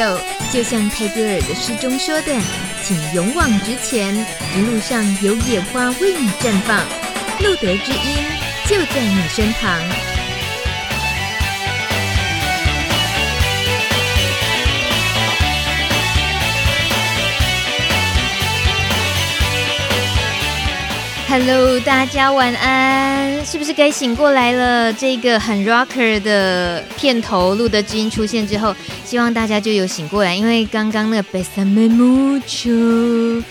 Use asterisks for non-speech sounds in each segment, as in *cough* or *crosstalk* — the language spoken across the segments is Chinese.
友，就像泰戈尔的诗中说的，请勇往直前，一路上有野花为你绽放，路德之音就在你身旁。Hello，大家晚安，是不是该醒过来了？这个很 rocker 的片头，露德知音出现之后，希望大家就有醒过来，因为刚刚那个 Besame mucho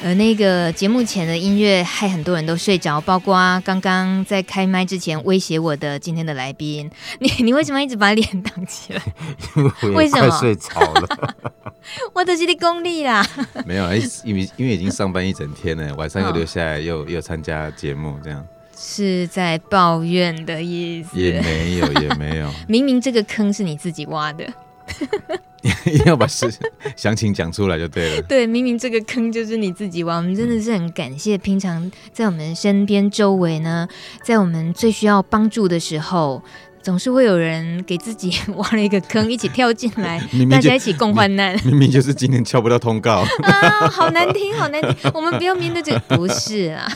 呃，那个节目前的音乐害很多人都睡着，包括刚刚在开麦之前威胁我的今天的来宾。你你为什么一直把脸挡起来？*laughs* 为什么？睡着了。*laughs* 我都是你功力啦。没有，因为因为已经上班一整天了，晚上又留下来又又参加节目，这样是在抱怨的意思？也没有，也没有。*laughs* 明明这个坑是你自己挖的。*laughs* 一定要把事详情讲出来就对了。对，明明这个坑就是你自己挖，我们真的是很感谢。平常在我们身边周围呢，在我们最需要帮助的时候，总是会有人给自己 *laughs* 挖了一个坑，一起跳进来，*laughs* 明明大家一起共患难。明明就是今天敲不到通告 *laughs* 啊，好难听，好难听。我们不要面对这个，不是啊。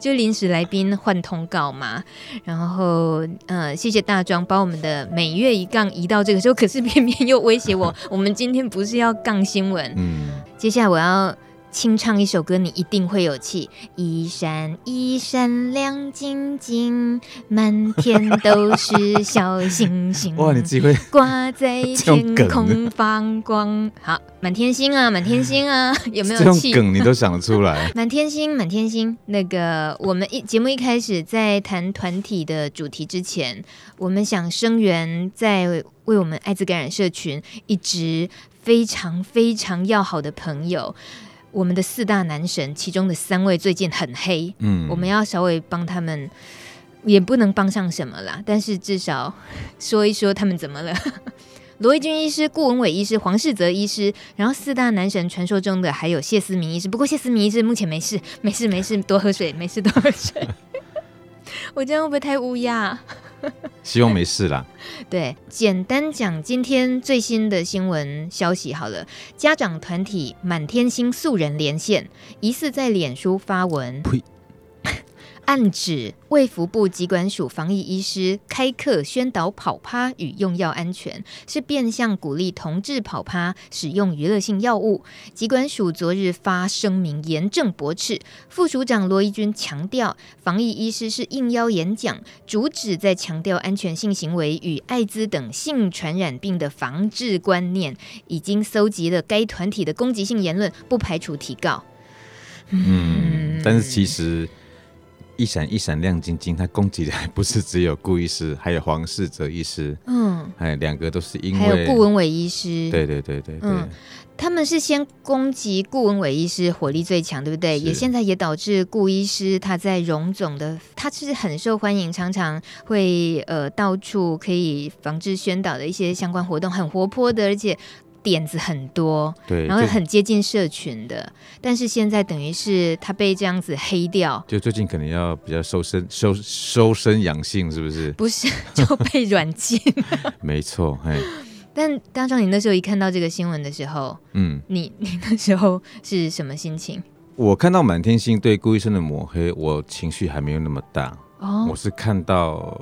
就临时来宾换通告嘛，然后呃，谢谢大庄把我们的每月一杠移到这个时候，可是偏偏又威胁我，我们今天不是要杠新闻，嗯，接下来我要。清唱一首歌，你一定会有气。一闪一闪亮晶晶，满天都是小星星。*laughs* 哇，你自己会挂在天空放光。好，满天星啊，满天星啊，*laughs* 有没有气？梗你都想得出来。*laughs* 满天星，满天星。那个，我们一节目一开始在谈团体的主题之前，我们想声援在为我们艾滋感染社群一直非常非常要好的朋友。我们的四大男神，其中的三位最近很黑，嗯，我们要稍微帮他们，也不能帮上什么啦，但是至少 *laughs* 说一说他们怎么了。*laughs* 罗一军医师、顾文伟医师、黄世泽医师，然后四大男神传说中的还有谢思明医师，不过谢思明医师目前没事，没事，没事，多喝水，没事，多喝水。*laughs* 我这样会不会太乌鸦？*laughs* 希望没事啦。*laughs* 对，简单讲今天最新的新闻消息好了。家长团体满天星素人连线，疑似在脸书发文。暗指卫福部疾管署防疫医师开课宣导跑趴与用药安全，是变相鼓励同志跑趴使用娱乐性药物。疾管署昨日发声明严正驳斥，副署长罗一军强调，防疫医师是应邀演讲，主旨在强调安全性行为与艾滋等性传染病的防治观念，已经搜集了该团体的攻击性言论，不排除提告。嗯，但是其实。一闪一闪亮晶晶，他攻击的还不是只有顾医师，还有黄世泽医师，嗯，还有两个都是因为还有顾文伟医师，对对对对对、嗯，他们是先攻击顾文伟医师火力最强，对不对？也现在也导致顾医师他在荣总的，他是很受欢迎，常常会呃到处可以防治宣导的一些相关活动，很活泼的，而且。点子很多，对，然后很接近社群的，但是现在等于是他被这样子黑掉，就最近可能要比较收身收收身养性，是不是？不是，*laughs* 就被软禁。*laughs* 没错，哎。但刚刚，你那时候一看到这个新闻的时候，嗯，你你那时候是什么心情？我看到满天星对顾医生的抹黑，我情绪还没有那么大。哦，我是看到，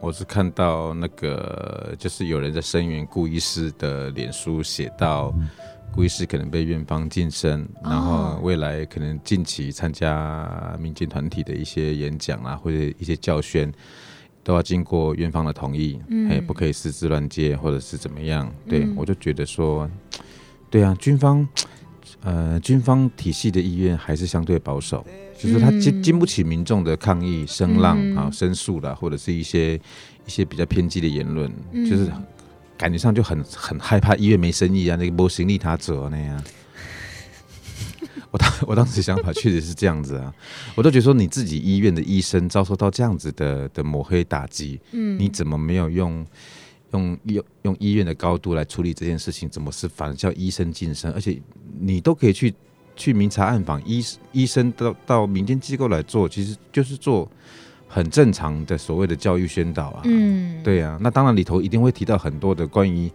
我是看到那个，就是有人在声援顾医师的脸书写到，顾医师可能被院方晋升，然后未来可能近期参加民间团体的一些演讲啊，或者一些教宣，都要经过院方的同意，嗯，也不可以私自乱接或者是怎么样。对，嗯，我就觉得说，对啊，军方。呃，军方体系的医院还是相对保守，就是他经经不起民众的抗议声浪啊、申诉啦，或者是一些一些比较偏激的言论，嗯，就是感觉上就很很害怕医院没生意啊，那个没生意他者那样。*laughs* 我当我当时想法确实是这样子啊，我都觉得说你自己医院的医生遭受到这样子的的抹黑打击，嗯，你怎么没有用？用用用医院的高度来处理这件事情，怎么是反而叫医生晋升？而且你都可以去去明察暗访，医医生到到民间机构来做，其实就是做很正常的所谓的教育宣导啊。嗯，对啊。那当然里头一定会提到很多的关于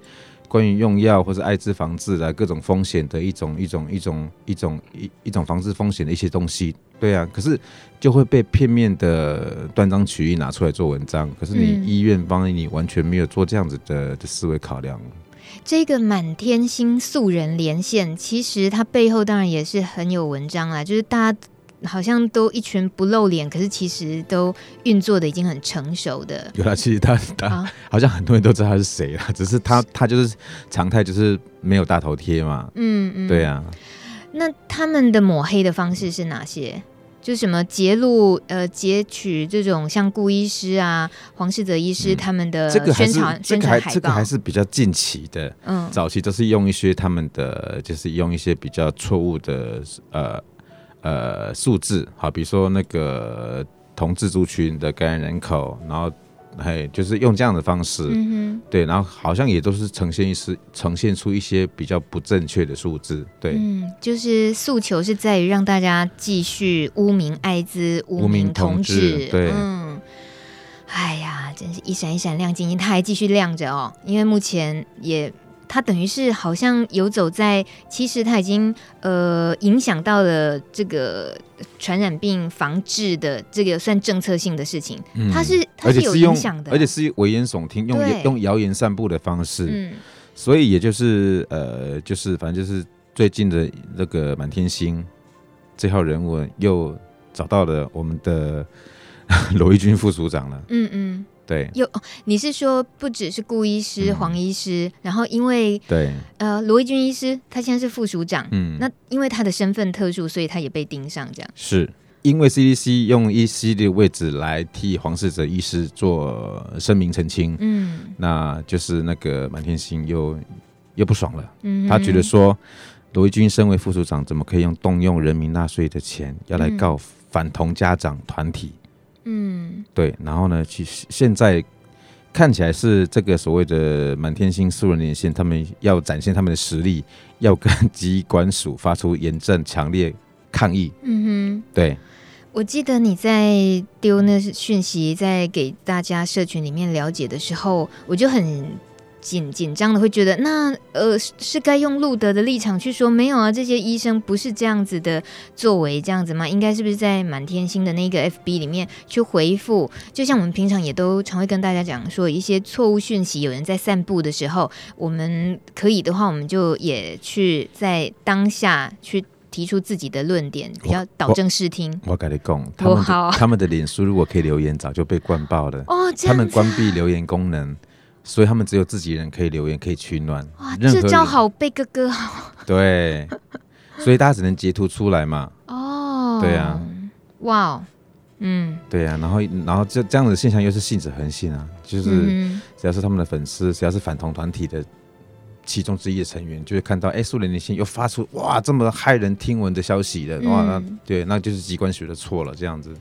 关于用药或者艾滋防治啊各种风险的一种一种一种一种一一种防治风险的一些东西，对啊，可是就会被片面的断章取义拿出来做文章，可是你医院方你完全没有做这样子的的思维考量。这个满天星素人连线，其实它背后当然也是很有文章啦，就是大家好像都一群不露脸，可是其实都运作的已经很成熟的。有啦，其实他他、啊、好像很多人都知道他是谁啦，只是他他就是常态，就是没有大头贴嘛。嗯嗯，对啊。那他们的抹黑的方式是哪些？就什么截录呃截取这种像顾医师啊、黄世泽医师他们的宣传、嗯、宣传海报，这个还是比较近期的。嗯，早期都是用一些他们的，就是用一些比较错误的呃呃数字，好，比如说那个同自族群的感染人口，然后。嘿，就是用这样的方式，嗯，对，然后好像也都是呈现一些呈现出一些比较不正确的数字，对，嗯，就是诉求是在于让大家继续污名艾滋、污名同志，对，嗯，哎呀，真是一闪一闪亮晶晶，它还继续亮着哦，因为目前也。它等于是好像游走在，其实他已经呃影响到了这个传染病防治的这个算政策性的事情，嗯、他是他是有影响的，而且是危言耸听，用用谣言散布的方式，嗯、所以也就是呃就是反正就是最近的那个满天星这号人物又找到了我们的 *laughs* 罗一军副署长了，嗯嗯。对，有你是说不只是顾医师、黄医师，嗯、然后因为对。呃罗一钧医师他现在是副署长，嗯，那因为他的身份特殊，所以他也被盯上，这样。是因为 CDC 用 EC 的位置来替黄世泽医师做声明澄清，嗯，那就是那个满天星又又不爽了，嗯，他觉得说罗一军身为副署长，怎么可以用动用人民纳税的钱要来告反同家长团体？嗯，对，然后呢，其实现在看起来是这个所谓的满天星素人连线，他们要展现他们的实力，要跟机关署发出严正强烈抗议。嗯哼，对，我记得你在丢那讯息，在给大家社群里面了解的时候，我就很。紧紧张的会觉得，那呃是该用路德的立场去说，没有啊，这些医生不是这样子的作为，这样子吗？应该是不是在满天星的那个 FB 里面去回复？就像我们平常也都常会跟大家讲说，一些错误讯息有人在散布的时候，我们可以的话，我们就也去在当下去提出自己的论点，比较导正视听。我跟你讲，他们的他们的脸书如果可以留言，早就被灌爆了。哦，他们关闭留言功能。所以他们只有自己人可以留言，可以取暖。哇，这叫好贝哥哥。对，所以大家只能截图出来嘛。哦，对啊。哇，嗯，对啊。然后，然后这这样的现象又是信者恒信啊，就是只要是他们的粉丝，只要是反同团体的其中之一的成员，就会看到，哎，苏联连线又发出哇这么骇人听闻的消息的，哇，那对，那就是机关学的错了，这样子。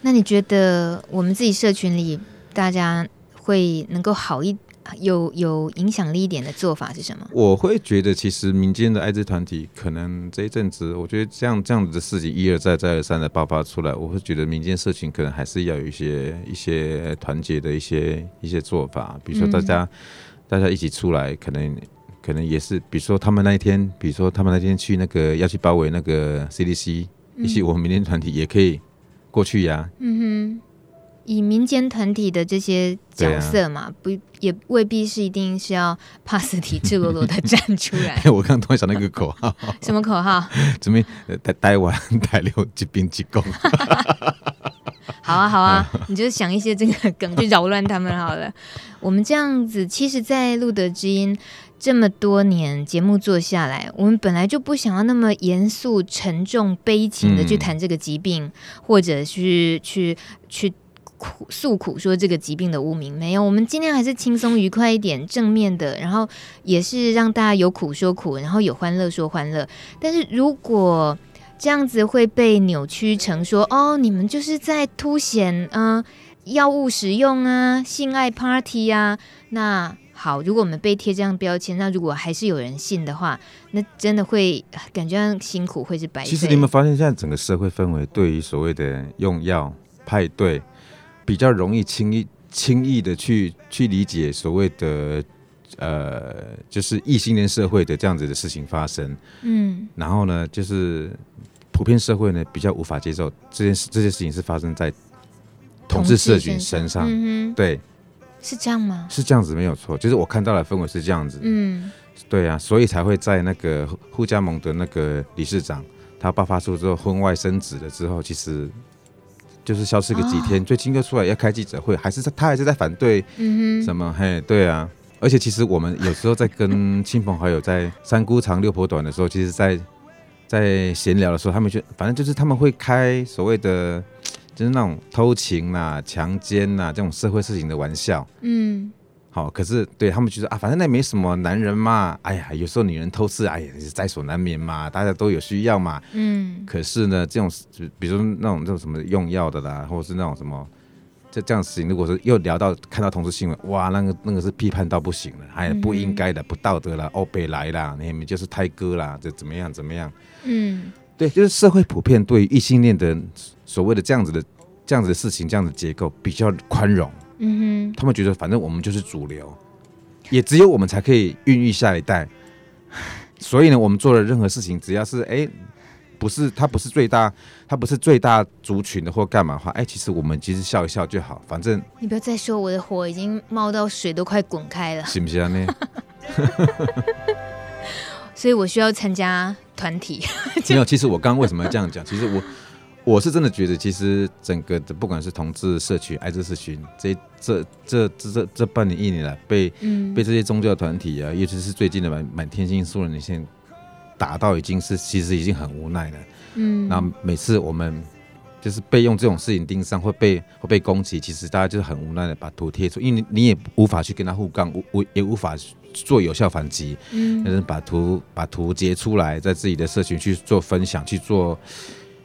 那你觉得我们自己社群里大家？会能够好一有有影响力一点的做法是什么？我会觉得，其实民间的艾滋团体可能这一阵子，我觉得这样这样子的事情一而再再而三的爆发出来，我会觉得民间社群可能还是要有一些一些团结的一些一些做法，比如说大家、嗯、大家一起出来，可能可能也是，比如说他们那一天，比如说他们那天去那个要去包围那个 CDC，一起我们民间团体也可以过去呀。嗯哼。以民间团体的这些角色嘛，啊、不也未必是一定是要帕斯提赤裸裸的站出来。*laughs* 我刚刚突然想到一个口号，*laughs* 什么口号？准备台台湾台六疾病机构。*laughs* 好啊，好啊，你就想一些这个梗，去扰乱他们好了。我们这样子，其实，在路德之音这么多年节目做下来，我们本来就不想要那么严肃、沉重、悲情的去谈这个疾病，嗯、或者是去去。诉苦说这个疾病的污名没有，我们今天还是轻松愉快一点，正面的，然后也是让大家有苦说苦，然后有欢乐说欢乐。但是如果这样子会被扭曲成说哦，你们就是在凸显嗯药物使用啊、性爱 party 啊，那好，如果我们被贴这样标签，那如果还是有人信的话，那真的会感觉很辛苦会是白。其实你们发现现在整个社会氛围对于所谓的用药派对。比较容易轻易轻易的去去理解所谓的呃，就是异性恋社会的这样子的事情发生，嗯，然后呢，就是普遍社会呢比较无法接受这件事，这件事情是发生在同志社群身上，嗯、对，是这样吗？是这样子没有错，就是我看到的氛围是这样子，嗯，对啊，所以才会在那个护家盟的那个理事长他爆发出之后婚外生子了之后，其实。就是消失个几天，哦、最近又出来要开记者会，还是他还是在反对什么？嗯、嘿，对啊，而且其实我们有时候在跟 *laughs* 亲朋好友在三姑长六婆短的时候，其实在在闲聊的时候，他们就反正就是他们会开所谓的就是那种偷情啊、强奸啊这种社会事情的玩笑，嗯。好，可是对他们觉得啊，反正那没什么，男人嘛，哎呀，有时候女人偷吃，哎呀，在所难免嘛，大家都有需要嘛。嗯。可是呢，这种就比如说那种这种什么用药的啦，或者是那种什么，这这样的事情，如果是又聊到看到同事新闻，哇，那个那个是批判到不行了，哎，不应该的，不道德了，欧北来啦，你们就是胎哥啦，这怎么样怎么样？嗯。对，就是社会普遍对异性恋的所谓的这样子的这样子的事情，这样的结构比较宽容。嗯哼，他们觉得反正我们就是主流，也只有我们才可以孕育下一代，所以呢，我们做的任何事情，只要是哎、欸，不是他不是最大，他不是最大族群的或干嘛的话，哎、欸，其实我们其实笑一笑就好，反正你不要再说我的火已经冒到水都快滚开了，行不行啊？呢，*laughs* 所以我需要参加团体。*laughs* 没有，其实我刚刚为什么要这样讲？其实我。我是真的觉得，其实整个的不管是同志社群、艾滋社群，这这这这这这半年一年来被、嗯、被这些宗教团体啊，尤其是最近的满满天星素人连线打到已经是其实已经很无奈了。嗯，那每次我们就是被用这种事情盯上，会被会被攻击，其实大家就是很无奈的把图贴出，因为你也无法去跟他互杠，无无也无法做有效反击。嗯，但是把图把图截出来，在自己的社群去做分享，去做。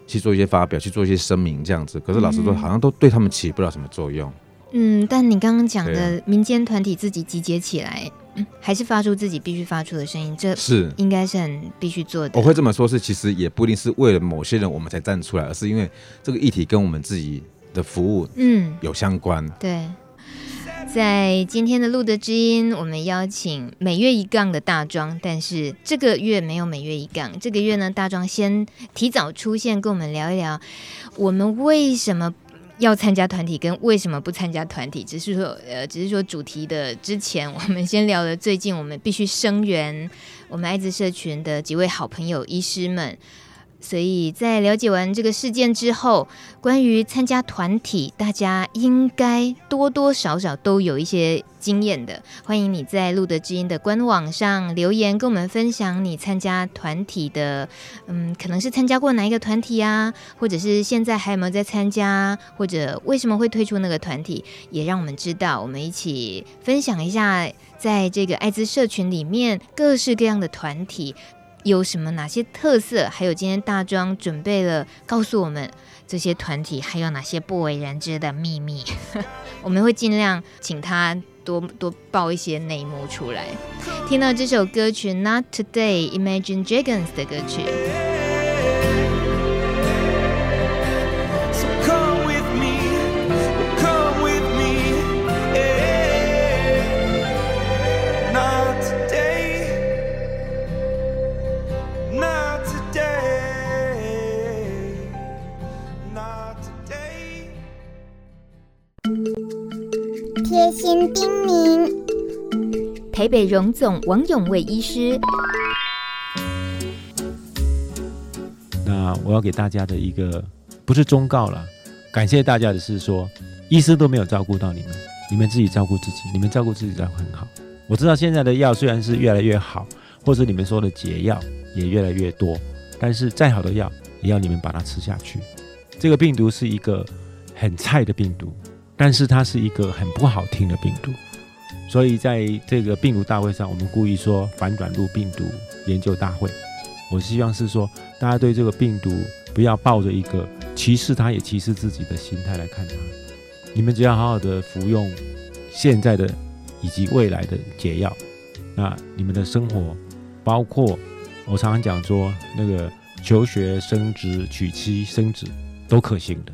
去做一些发表，去做一些声明，这样子。可是老实说，好像都对他们起不了什么作用。嗯，但你刚刚讲的民间团体自己集结起来，嗯，*clears throat* 还是发出自己必须发出的声音，这是应该是很必须做的。我会这么说，是其实也不一定是为了某些人我们才站出来，而是因为这个议题跟我们自己的服务嗯有相关。嗯，对。在今天的路德知音，我们邀请每月一杠的大庄，但是这个月没有每月一杠。这个月呢，大庄先提早出现，跟我们聊一聊，我们为什么要参加团体，跟为什么不参加团体。只是说，呃，只是说主题的之前，我们先聊了最近我们必须声援我们艾滋社群的几位好朋友医师们。所以在了解完这个事件之后，关于参加团体，大家应该多多少少都有一些经验的。欢迎你在路德之音的官网上留言，跟我们分享你参加团体的，嗯，可能是参加过哪一个团体啊，或者是现在还有没有在参加，或者为什么会退出那个团体，也让我们知道。我们一起分享一下，在这个艾滋社群里面各式各样的团体。有什么哪些特色？还有今天大庄准备了告诉我们这些团体还有哪些不为人知的秘密，*laughs* 我们会尽量请他多多爆一些内幕出来。听到这首歌曲《Not Today》，Imagine Dragons 的歌曲。贴心叮咛，台北荣总王永卫医师。那我要给大家的一个不是忠告了，感谢大家的是说，医师都没有照顾到你们，你们自己照顾自己，你们照顾自己照顾很好。我知道现在的药虽然是越来越好，或者你们说的解药也越来越多，但是再好的药也要你们把它吃下去。这个病毒是一个很菜的病毒。但是它是一个很不好听的病毒，所以在这个病毒大会上，我们故意说反转录病毒研究大会。我希望是说，大家对这个病毒不要抱着一个歧视它也歧视自己的心态来看它。你们只要好好的服用现在的以及未来的解药，那你们的生活，包括我常常讲说那个求学、升职、娶妻、生子，都可行的。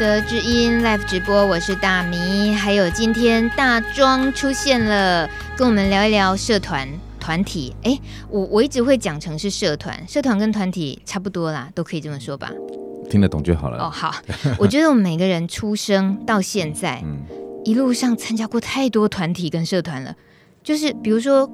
德之音》Live 直播，我是大米。还有今天大庄出现了，跟我们聊一聊社团团体。哎，我我一直会讲成是社团，社团跟团体差不多啦，都可以这么说吧。听得懂就好了。哦，好。*laughs* 我觉得我们每个人出生到现在，嗯，一路上参加过太多团体跟社团了，就是比如说。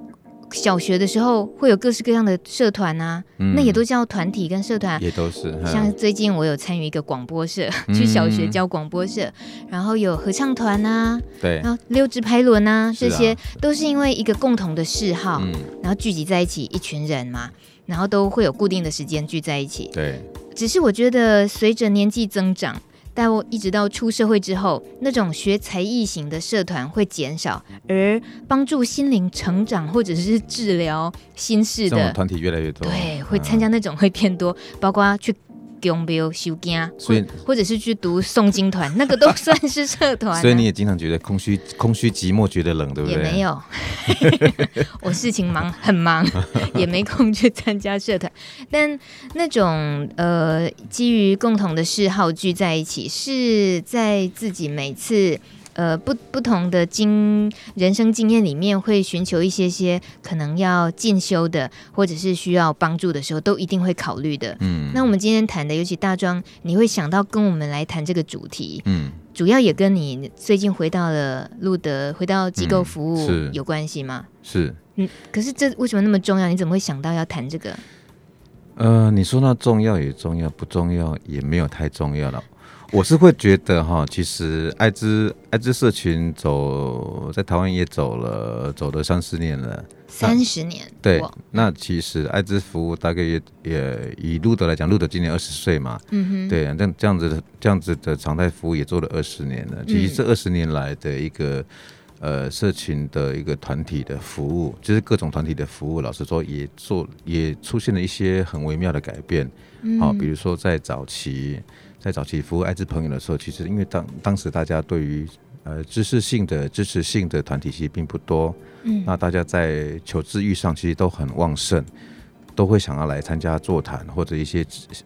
小学的时候会有各式各样的社团啊，嗯、那也都叫团体跟社团，也都是。像最近我有参与一个广播社，嗯、去小学教广播社，然后有合唱团啊，对，然后溜直排轮啊，这些都是因为一个共同的嗜好，嗯、然后聚集在一起一群人嘛，然后都会有固定的时间聚在一起。对，只是我觉得随着年纪增长。但我一直到出社会之后，那种学才艺型的社团会减少，而帮助心灵成长或者是治疗心事的团体越来越多。对，会参加那种会偏多，嗯、包括去。用不用修经，所以或者是去读诵经团，*laughs* 那个都算是社团。所以你也经常觉得空虚、空虚、寂寞，觉得冷，对不对？也没有，*laughs* 我事情忙，很忙，*laughs* 也没空去参加社团。但那种呃，基于共同的嗜好聚在一起，是在自己每次。呃，不不同的经人生经验里面，会寻求一些些可能要进修的，或者是需要帮助的时候，都一定会考虑的。嗯，那我们今天谈的，尤其大庄，你会想到跟我们来谈这个主题，嗯，主要也跟你最近回到了路德，回到机构服务有关系吗？是，嗯，可是这为什么那么重要？你怎么会想到要谈这个？呃，你说那重要也重要，不重要也没有太重要了。我是会觉得哈，其实艾滋艾滋社群走在台湾也走了，走了三十年了，三十年。对，那其实艾滋服务大概也也以路德来讲，路德今年二十岁嘛，嗯哼，对，这样这样子的这样子的常态服务也做了二十年了。其实这二十年来的一个呃社群的一个团体的服务，就是各种团体的服务，老实说也做也出现了一些很微妙的改变。好，比如说在早期。在早期服务艾滋朋友的时候，其实因为当当时大家对于呃知识性的支持性的团体其实并不多，嗯，那大家在求知欲上其实都很旺盛，都会想要来参加座谈或者一些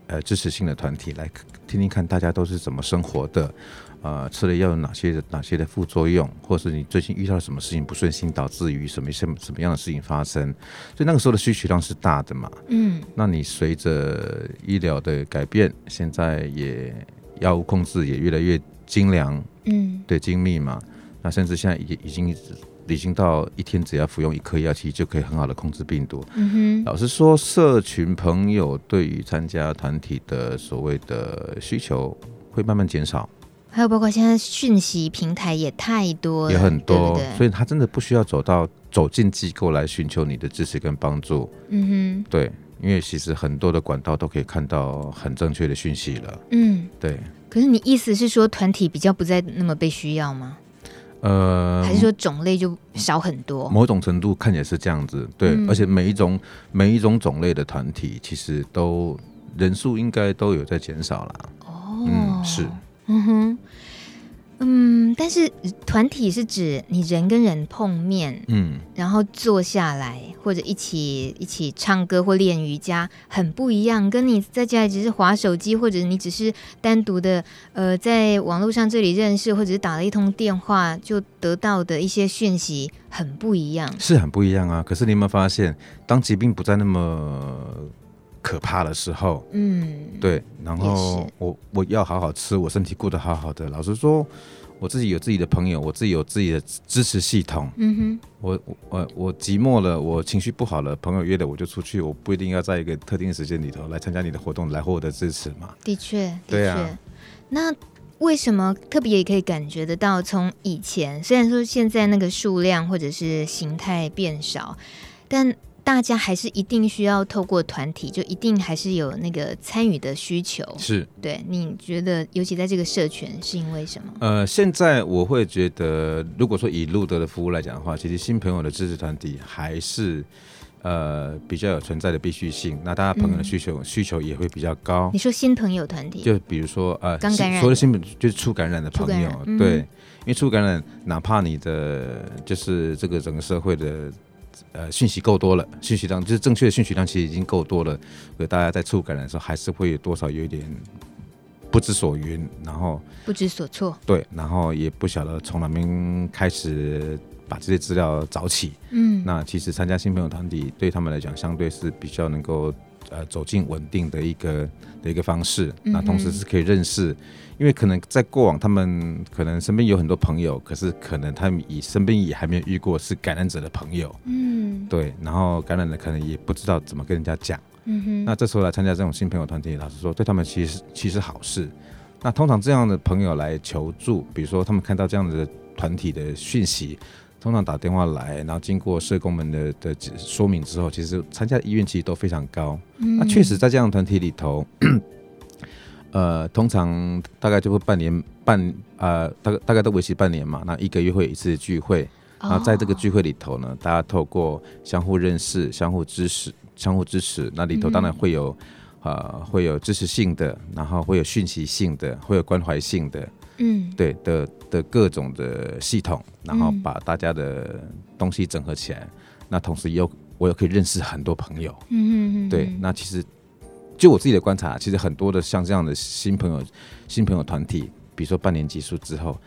呃支持性的团体来听听看大家都是怎么生活的。呃，吃了药有哪些的哪些的副作用，或是你最近遇到了什么事情不顺心，导致于什么什么什么样的事情发生？所以那个时候的需求量是大的嘛。嗯，那你随着医疗的改变，现在也药物控制也越来越精良，嗯，对，精密嘛。那甚至现在已已经已经到一天只要服用一颗药，其实就可以很好的控制病毒。嗯哼，老实说，社群朋友对于参加团体的所谓的需求会慢慢减少。还有包括现在讯息平台也太多了，也很多，对对，所以他真的不需要走到走进机构来寻求你的支持跟帮助。嗯哼，对，因为其实很多的管道都可以看到很正确的讯息了。嗯，对。可是你意思是说团体比较不再那么被需要吗？呃，还是说种类就少很多？某种程度看起来是这样子，对。嗯、而且每一种每一种种类的团体，其实都人数应该都有在减少了。哦，嗯，是。嗯哼，嗯，但是团体是指你人跟人碰面，嗯，然后坐下来或者一起一起唱歌或练瑜伽，很不一样。跟你在家里只是划手机，或者你只是单独的呃在网络上这里认识，或者是打了一通电话就得到的一些讯息，很不一样，是很不一样啊。可是你有没有发现，当疾病不再那么可怕的时候，嗯，对，然后我我要好好吃，我身体过得好好的。老实说，我自己有自己的朋友，我自己有自己的支持系统。嗯哼，我我我寂寞了，我情绪不好了，朋友约了我就出去，我不一定要在一个特定的时间里头来参加你的活动来获得支持嘛。的确，的确，对啊。那为什么特别也可以感觉得到，从以前虽然说现在那个数量或者是形态变少，但大家还是一定需要透过团体，就一定还是有那个参与的需求。是，对，你觉得，尤其在这个社群，是因为什么？呃，现在我会觉得，如果说以路德的服务来讲的话，其实新朋友的支持团体还是呃比较有存在的必须性。那大家朋友的需求、嗯、需求也会比较高。你说新朋友团体，就比如说呃，刚感染，除了新朋就是初感染的朋友，嗯、对，因为初感染，哪怕你的就是这个整个社会的。呃，讯息够多了，讯息量就是正确的讯息量，其实已经够多了。所以大家在触感染的时候，还是会有多少有一点不知所云，然后不知所措，对，然后也不晓得从哪边开始把这些资料找起。嗯，那其实参加新朋友团体对他们来讲，相对是比较能够呃走进稳定的一个的一个方式。嗯、那同时是可以认识，因为可能在过往他们可能身边有很多朋友，可是可能他们以身边也还没有遇过是感染者的朋友。嗯，对，然后感染的可能也不知道怎么跟人家讲。嗯哼，那这时候来参加这种新朋友团体，老实说，对他们其实其实好事。那通常这样的朋友来求助，比如说他们看到这样的团体的讯息，通常打电话来，然后经过社工们的的说明之后，其实参加的意愿其实都非常高。嗯，那确实在这样的团体里头，呃，通常大概就会半年半呃，大概大概都为期半年嘛，那一个月会有一次聚会，然后在这个聚会里头呢，大家透过相互认识、相互支持。相互支持，那里头当然会有，嗯、呃，会有支持性的，然后会有讯息性的，会有关怀性的，嗯，对的的各种的系统，然后把大家的东西整合起来，嗯、那同时又我也可以认识很多朋友，嗯嗯嗯，对，那其实就我自己的观察，其实很多的像这样的新朋友、新朋友团体，比如说半年结束之后，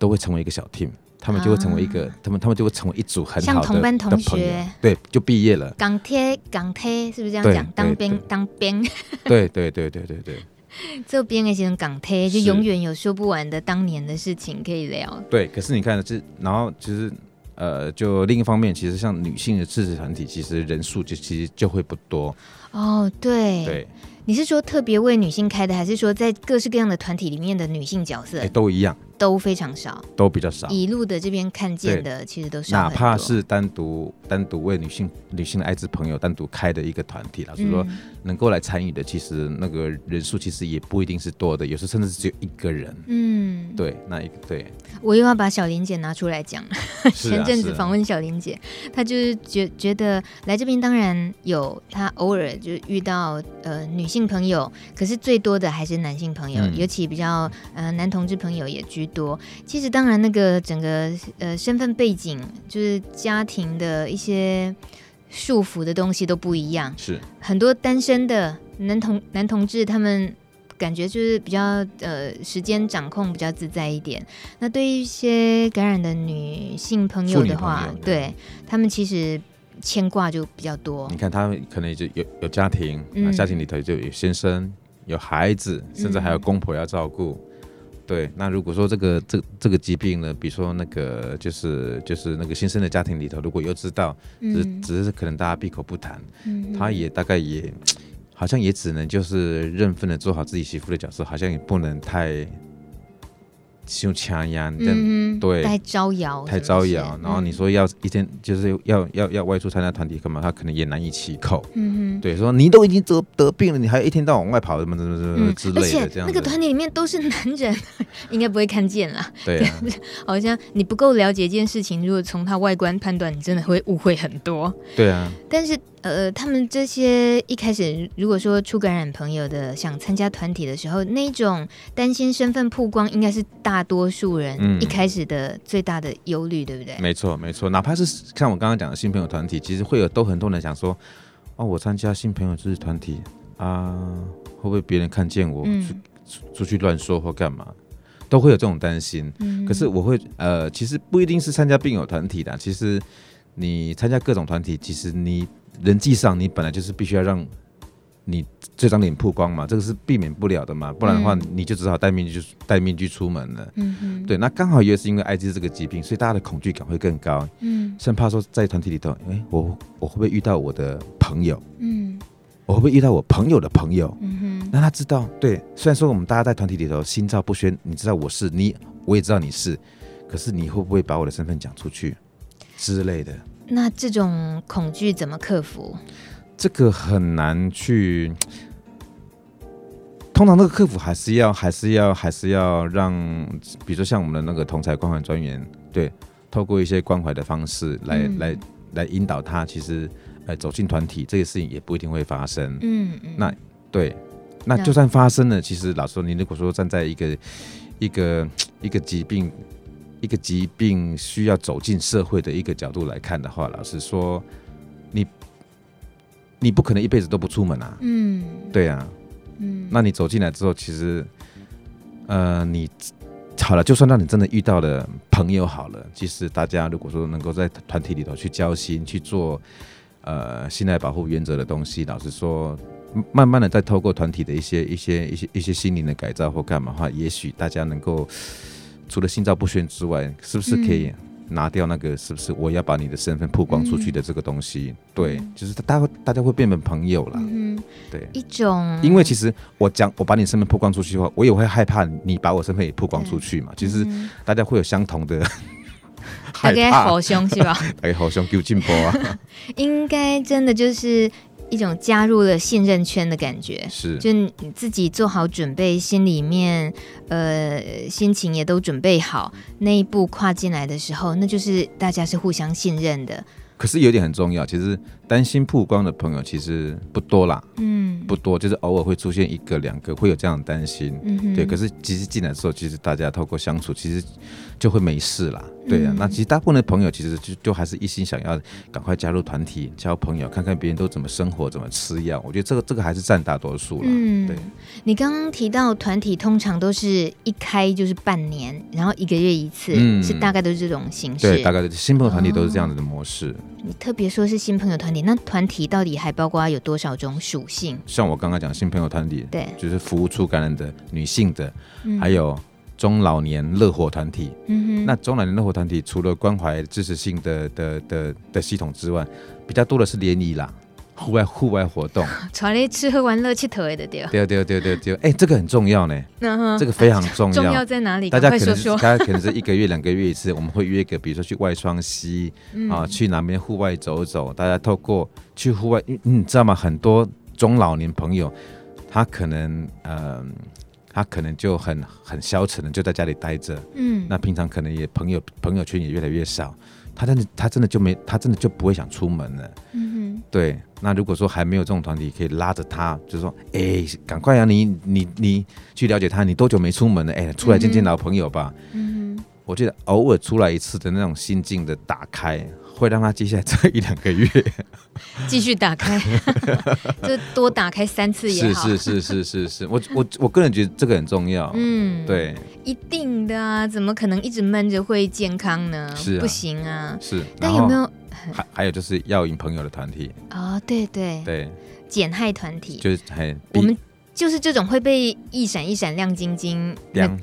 都会成为一个小 team。他们就会成为一个，啊、他们他们就会成为一组很好的像同班同学，对，就毕业了。港铁港铁是不是这样讲？当兵当兵。对对对对对对。*laughs* 这边那些港铁就永远有说不完的当年的事情可以聊。对，可是你看，这然后其实呃，就另一方面，其实像女性的支持团体，其实人数就其实就会不多。哦，对。对。你是说特别为女性开的，还是说在各式各样的团体里面的女性角色？哎都一样。都非常少，都比较少。一路的这边看见的，其实都是。哪怕是单独单独为女性女性的艾滋朋友单独开的一个团体，老实说，能够来参与的，其实那个人数其实也不一定是多的，有时候甚至是只有一个人。嗯，对，那一个对。我又要把小林姐拿出来讲。前阵子访问小林姐，她就是觉觉得来这边当然有，她偶尔就遇到呃女性朋友，可是最多的还是男性朋友，尤其比较呃男同志朋友也居多，其实当然那个整个呃身份背景，就是家庭的一些束缚的东西都不一样。是很多单身的男同男同志，他们感觉就是比较呃时间掌控比较自在一点。那对于一些感染的女性朋友的话，对他们其实牵挂就比较多。你看他们可能就有有家庭，嗯、家庭里头就有先生、有孩子，甚至还有公婆要照顾。嗯对，那如果说这个这这个疾病呢，比如说那个就是就是那个新生的家庭里头，如果又知道，只、嗯、只是可能大家闭口不谈，嗯、他也大概也好像也只能就是认份的做好自己媳妇的角色，好像也不能太。就强压，嗯，对，太招摇，太招摇。然后你说要一天就是要要要外出参加团体干嘛？他可能也难以启口。嗯哼，对，说你都已经得得病了，你还一天到晚往外跑什么什么什么之类的那个团体里面都是男人，*laughs* 应该不会看见啦。对啊，*laughs* 好像你不够了解一件事情，如果从他外观判断，你真的会误会很多。对啊，但是。呃，他们这些一开始如果说初感染朋友的想参加团体的时候，那种担心身份曝光，应该是大多数人一开始的最大的忧虑，嗯、对不对？没错，没错。哪怕是像我刚刚讲的新朋友团体，其实会有都很多人想说，哦，我参加新朋友就是团体啊，会不会别人看见我出、嗯、出去乱说或干嘛，都会有这种担心。嗯、可是我会呃，其实不一定是参加病友团体的，其实你参加各种团体，其实你。人际上，你本来就是必须要让你这张脸曝光嘛，这个是避免不了的嘛，不然的话，你就只好戴面具戴面具出门了。嗯嗯对，那刚好也是因为艾滋这个疾病，所以大家的恐惧感会更高。嗯，生怕说在团体里头，哎、欸，我我会不会遇到我的朋友？嗯，我会不会遇到我朋友的朋友？嗯哼，让他知道，对，虽然说我们大家在团体里头心照不宣，你知道我是你，我也知道你是，可是你会不会把我的身份讲出去之类的？那这种恐惧怎么克服？这个很难去。通常那个克服还是要，还是要，还是要让，比如说像我们的那个同才关怀专员，对，透过一些关怀的方式来、嗯、来来引导他，其实呃走进团体这个事情也不一定会发生。嗯嗯。那对，那就算发生了，其实老实说，你如果说站在一个一个一个疾病。一个疾病需要走进社会的一个角度来看的话，老实说，你你不可能一辈子都不出门啊。嗯，对啊。嗯，那你走进来之后，其实呃，你好了，就算让你真的遇到了朋友好了，其实大家如果说能够在团体里头去交心，去做呃信赖保护原则的东西，老实说，慢慢的再透过团体的一些一些一些一些心灵的改造或干嘛的话，也许大家能够除了心照不宣之外，是不是可以？拿掉那个是不是我要把你的身份曝光出去的这个东西？嗯、对，就是大家大家会变成朋友了。嗯，对，一种，因为其实我讲我把你身份曝光出去的话，我也会害怕你把我身份也曝光出去嘛。其实大家会有相同的大家，好凶是吧？哎，好凶，给我 *laughs* 进步啊！*laughs* 应该真的就是。一种加入了信任圈的感觉，是，就你自己做好准备，心里面呃心情也都准备好，那一步跨进来的时候，那就是大家是互相信任的。可是有点很重要，其实担心曝光的朋友其实不多啦，嗯，不多，就是偶尔会出现一个两个会有这样的担心，嗯，对。可是其实进来的时候，其实大家透过相处，其实就会没事啦，对呀、啊。嗯、那其实大部分的朋友其实就就还是一心想要赶快加入团体交朋友，看看别人都怎么生活，怎么吃药。我觉得这个这个还是占大多数了，嗯，对。你刚刚提到团体通常都是一开就是半年，然后一个月一次，嗯，是大概都是这种形式，对，大概新朋友团体都是这样子的模式。哦你特别说是新朋友团体，那团体到底还包括有多少种属性？像我刚刚讲新朋友团体，对，就是服务处感染的女性的，嗯、还有中老年乐活团体。嗯哼，那中老年乐活团体除了关怀支持性的的的的，的系统之外，比较多的是联谊啦。户外户外活动，*laughs* 传你吃喝玩乐去头的对对对对对对，哎，这个很重要呢，这个非常重要。重要在哪里？大家可能大家可能是一个月两个月一次，我们会约一个，比如说去外双溪啊，去哪边户外走走。大家透过去户外，你知道吗？很多中老年朋友，他可能嗯，他可能就很很消沉的就在家里待着，嗯，那平常可能也朋友朋友圈也越来越少。他真的，他真的就没，他真的就不会想出门了。嗯哼，对。那如果说还没有这种团体可以拉着他，就是说，哎、欸，赶快啊，你你你去了解他，你多久没出门了？哎、欸，出来见见老朋友吧。嗯哼，我觉得偶尔出来一次的那种心境的打开。会让他接下来这一两个月继续打开，*laughs* 就多打开三次也好。是是是是是是，我我我个人觉得这个很重要。嗯，对，一定的啊，怎么可能一直闷着会健康呢？是、啊、不行啊。是，但有没有还还有就是要引朋友的团体哦，对对对，减害团体就是很我们。就是这种会被一闪一闪亮晶晶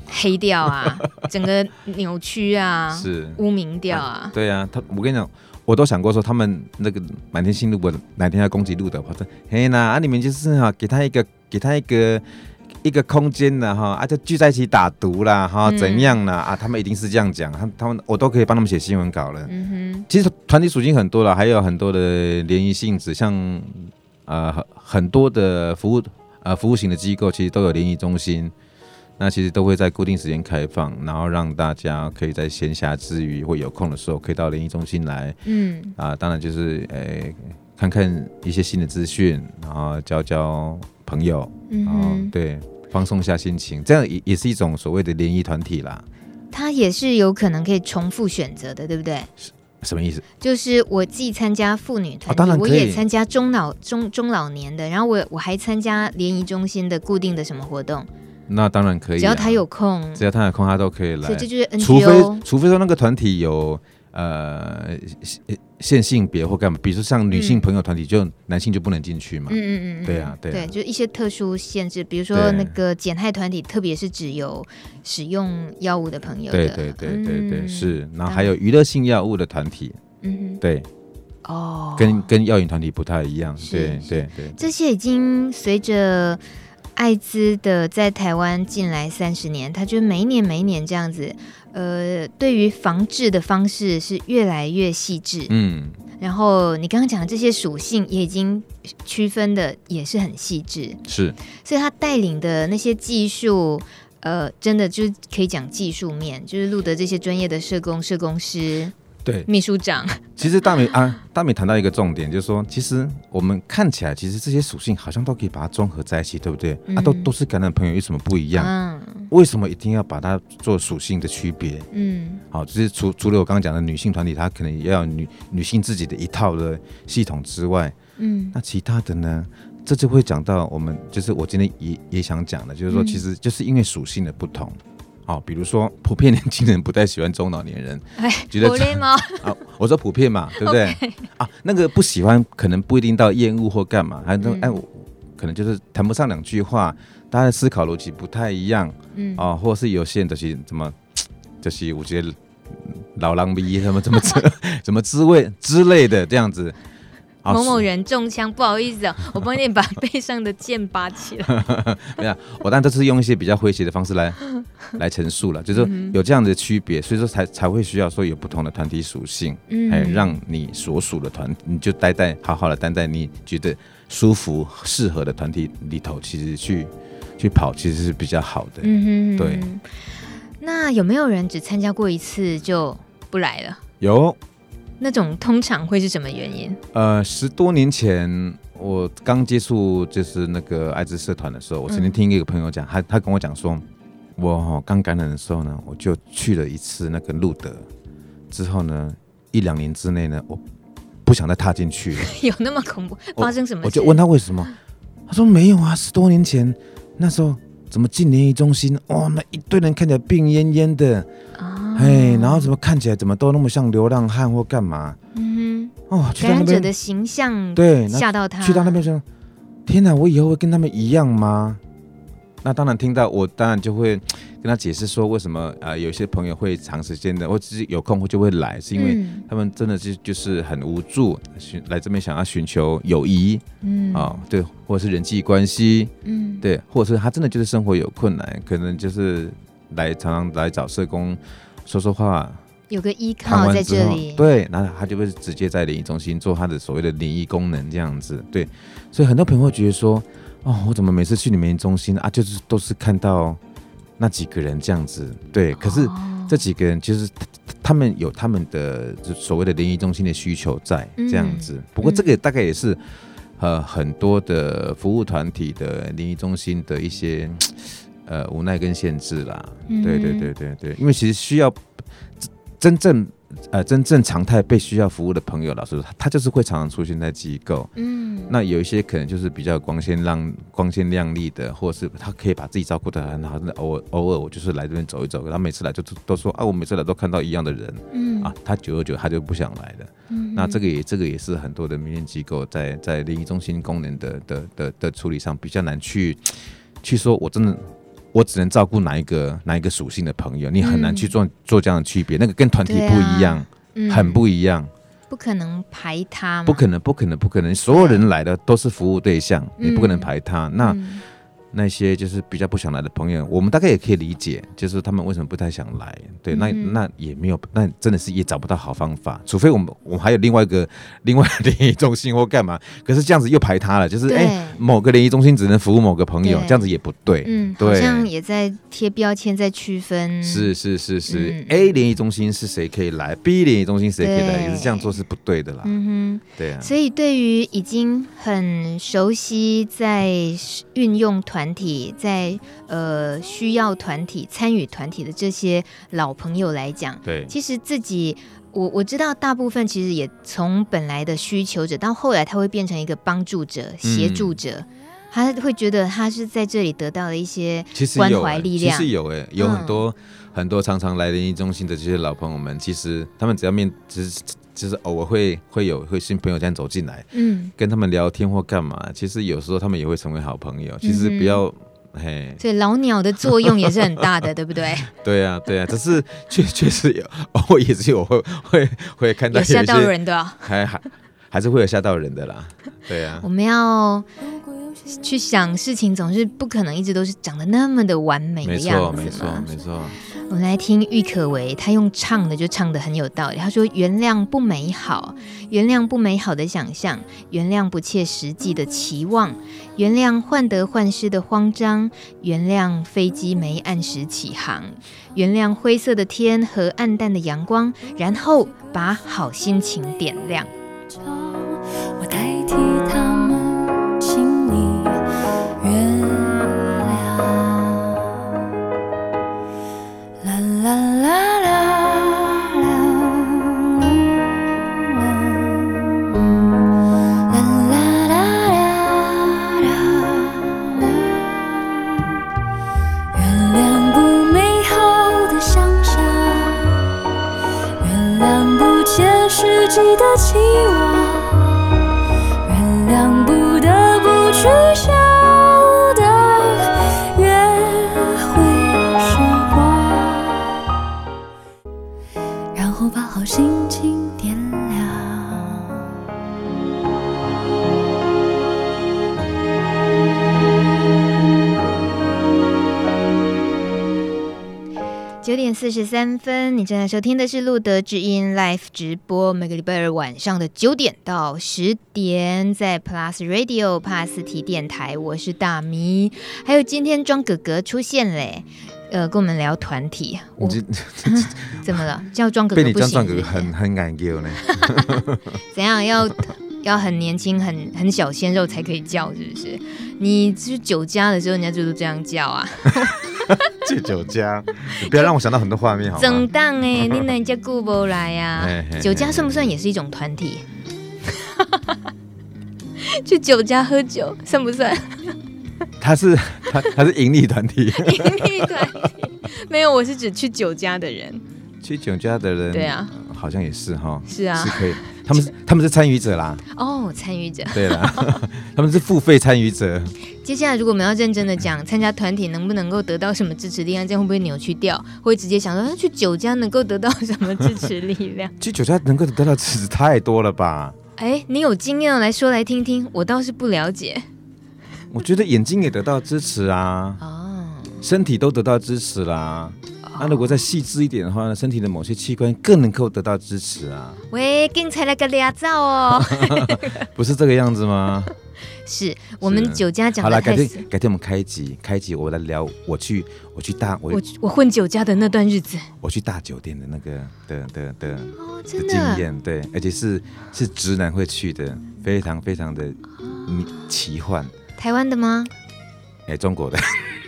黑掉啊，*laughs* 整个扭曲啊，是污名掉啊。对啊，他我跟你讲，我都想过说他们那个满天星如果哪天要攻击路的，或者嘿呐啊，你们就是哈，给他一个给他一个一个空间的哈，啊就聚在一起打毒啦哈，怎样啦啊？他们一定是这样讲，他他们我都可以帮他们写新闻稿了。嗯哼，其实团体属性很多了，还有很多的联谊性质，像呃很多的服务。啊，服务型的机构其实都有联谊中心，那其实都会在固定时间开放，然后让大家可以在闲暇之余或有空的时候，可以到联谊中心来。嗯，啊，当然就是诶、欸，看看一些新的资讯，然后交交朋友，然对，放松一下心情，这样也也是一种所谓的联谊团体啦。它也是有可能可以重复选择的，对不对？什么意思？就是我既参加妇女团体，哦、我也参加中老中中老年的，然后我我还参加联谊中心的固定的什么活动。那当然可以、啊，只要他有空，只要他有空，他都可以来。所以这就是 NGO，除非除非说那个团体有。呃，限性别或干嘛，比如说像女性朋友团体，就男性就不能进去嘛。嗯嗯嗯，对啊，对啊，对，就一些特殊限制，比如说那个减害团体，特别是只有使用药物的朋友。对对对对对，是。然后还有娱乐性药物的团体。嗯哼，对。哦。跟跟药瘾团体不太一样。对对对。这些已经随着艾滋的在台湾近来三十年，他就每一年每一年这样子。呃，对于防治的方式是越来越细致，嗯，然后你刚刚讲的这些属性也已经区分的也是很细致，是，所以他带领的那些技术，呃，真的就是可以讲技术面，就是录得这些专业的社工、社工师。对，秘书长。其实大美啊，大美谈到一个重点，就是说，其实我们看起来，其实这些属性好像都可以把它综合在一起，对不对？嗯、啊，都都是感染朋友，有什么不一样？嗯、为什么一定要把它做属性的区别？嗯，好，就是除除了我刚刚讲的女性团体，它可能也要女女性自己的一套的系统之外，嗯，那其他的呢？这就会讲到我们，就是我今天也也想讲的，就是说，其实就是因为属性的不同，哦，比如说普遍年轻人不太喜欢中老年人，哎，觉得吗？*laughs* 啊，我说普遍嘛，*laughs* 对不对？Okay. 啊，那个不喜欢可能不一定到厌恶或干嘛，还有哎，我可能就是谈不上两句话，大家的思考逻辑不太一样，嗯，啊，或者是有些人就是怎么，*tsk* 就是我觉得老狼逼什么 *laughs* 怎么怎么怎么滋味之类的这样子。某某人中枪，不好意思啊，*laughs* 我帮你把背上的剑拔起来。*laughs* 没有，我当然都是用一些比较诙谐的方式来 *laughs* 来陈述了，就是说有这样的区别，所以说才才会需要说有不同的团体属性，哎、嗯，让你所属的团，你就待在好好的待在你觉得舒服、适合的团体里头，其实去去跑，其实是比较好的。嗯哼，对。那有没有人只参加过一次就不来了？有。那种通常会是什么原因？呃，十多年前我刚接触就是那个艾滋社团的时候，我曾经听一个朋友讲，他他跟我讲说，我刚感染的时候呢，我就去了一次那个路德，之后呢，一两年之内呢，我不想再踏进去了。*laughs* 有那么恐怖？发生什么事？我就问他为什么，他说没有啊，十多年前那时候怎么进联谊中心，哇，那一堆人看起来病恹恹的。哎，然后怎么看起来怎么都那么像流浪汉或干嘛？嗯哼，哦，感染者的形象对吓到他，去到那边说：“天哪，我以后会跟他们一样吗？”那当然听到我当然就会跟他解释说，为什么啊、呃？有些朋友会长时间的，或者是有空就会来，是因为他们真的是就是很无助，寻来这边想要寻求友谊，嗯啊、哦，对，或者是人际关系，嗯，对，或者是他真的就是生活有困难，可能就是来常常来找社工。说说话，有个依靠在这里，对，然后他就会直接在联谊中心做他的所谓的联谊功能这样子，对，所以很多朋友会觉得说，哦，我怎么每次去你们中心啊，就是都是看到那几个人这样子，对，可是这几个人其实他们有他们的所谓的联谊中心的需求在这样子，嗯、不过这个大概也是呃很多的服务团体的联谊中心的一些。呃，无奈跟限制啦，嗯、对对对对对，因为其实需要真正呃真正常态被需要服务的朋友，老实说，他就是会常常出现在机构。嗯，那有一些可能就是比较光鲜亮光鲜亮丽的，或者是他可以把自己照顾得很好。那偶尔偶尔我就是来这边走一走，他每次来就都说啊，我每次来都看到一样的人。嗯啊，他久而久他就不想来了。嗯，那这个也这个也是很多的民间机构在在利益中心功能的的的的，的处理上比较难去去说，我真的。我只能照顾哪一个哪一个属性的朋友，你很难去做、嗯、做这样的区别，那个跟团体不一样，啊。嗯、很不一样，不可能排他，不可能，不可能，不可能，所有人来的都是服务对象，对你不可能排他，嗯、那。嗯那些就是比较不想来的朋友，我们大概也可以理解，就是他们为什么不太想来。对，那那也没有，那真的是也找不到好方法，除非我们我们还有另外一个 *laughs* 另外联谊中心或干嘛。可是这样子又排他了，就是哎、欸，某个联谊中心只能服务某个朋友，这样子也不对。嗯，对，好像也在贴标签，在区分。是是是是、嗯、，A 联谊中心是谁可以来，B 联谊中心谁可以来，也是这样做是不对的啦。嗯哼，对啊。所以对于已经很熟悉在运用团。团体在呃需要团体参与团体的这些老朋友来讲，对，其实自己我我知道大部分其实也从本来的需求者到后来他会变成一个帮助者、协助者，嗯、他会觉得他是在这里得到了一些关怀力量。其实有哎、欸，有很多、嗯、很多常常来联谊中心的这些老朋友们，其实他们只要面只是。就是偶尔会会有会新朋友这样走进来，嗯，跟他们聊天或干嘛，其实有时候他们也会成为好朋友。其实不要，嗯、嘿，对，老鸟的作用也是很大的，*laughs* 对不对？对啊，对啊，只是确 *laughs* 确实有，偶尔也是有会 *laughs* 会会看到有吓到人的，还还还是会有吓到人的啦。对啊，我们要去想事情，总是不可能一直都是长得那么的完美的样子，没错，没错，没错。我们来听郁可唯，他用唱的就唱的很有道理。他说：“原谅不美好，原谅不美好的想象，原谅不切实际的期望，原谅患得患失的慌张，原谅飞机没按时起航，原谅灰色的天和暗淡的阳光，然后把好心情点亮。”我代替起舞。九点四十三分，你正在收听的是路德之音 Live 直播，每个礼拜二晚上的九点到十点，在 Plus Radio 帕斯提电台，我是大咪，还有今天庄哥哥出现嘞，呃，跟我们聊团体。我 *laughs* 怎么了？叫庄哥哥不行？被你叫庄哥哥很很敢叫呢？*laughs* 怎样？要要很年轻、很很小鲜肉才可以叫，是不是？你去酒家的时候，人家就是这样叫啊。*laughs* 去酒家，不要让我想到很多画面好吗？整档哎，你人家顾不来 *laughs* 呀？酒家算不算也是一种团体？*laughs* 去酒家喝酒算不算？他是他他是盈利团体，盈利团体没有，我是指去酒家的人。去酒家的人，对啊，好像也是哈，是啊，是可以。他们是他们是参与者啦，哦，参与者，对啦，他们是付费参与者。接下来，如果我们要认真的讲参加团体能不能够得到什么支持力量，这样会不会扭曲掉？会直接想说，去酒家能够得到什么支持力量？*laughs* 去酒家能够得到支持太多了吧？哎，你有经验来说来听听，我倒是不了解。我觉得眼睛也得到支持啊，哦，身体都得到支持啦。那、啊、如果再细致一点的话呢，身体的某些器官更能够得到支持啊。喂，刚才那个俩照哦，*laughs* 不是这个样子吗？是我们酒家讲的。好了，改天改天我们开一集，开一集我来聊我去我去大我我我混酒家的那段日子，我去大酒店的那个的的的、哦、真的的经验，对，而且是是直男会去的，非常非常的奇幻。台湾的吗？哎，中国的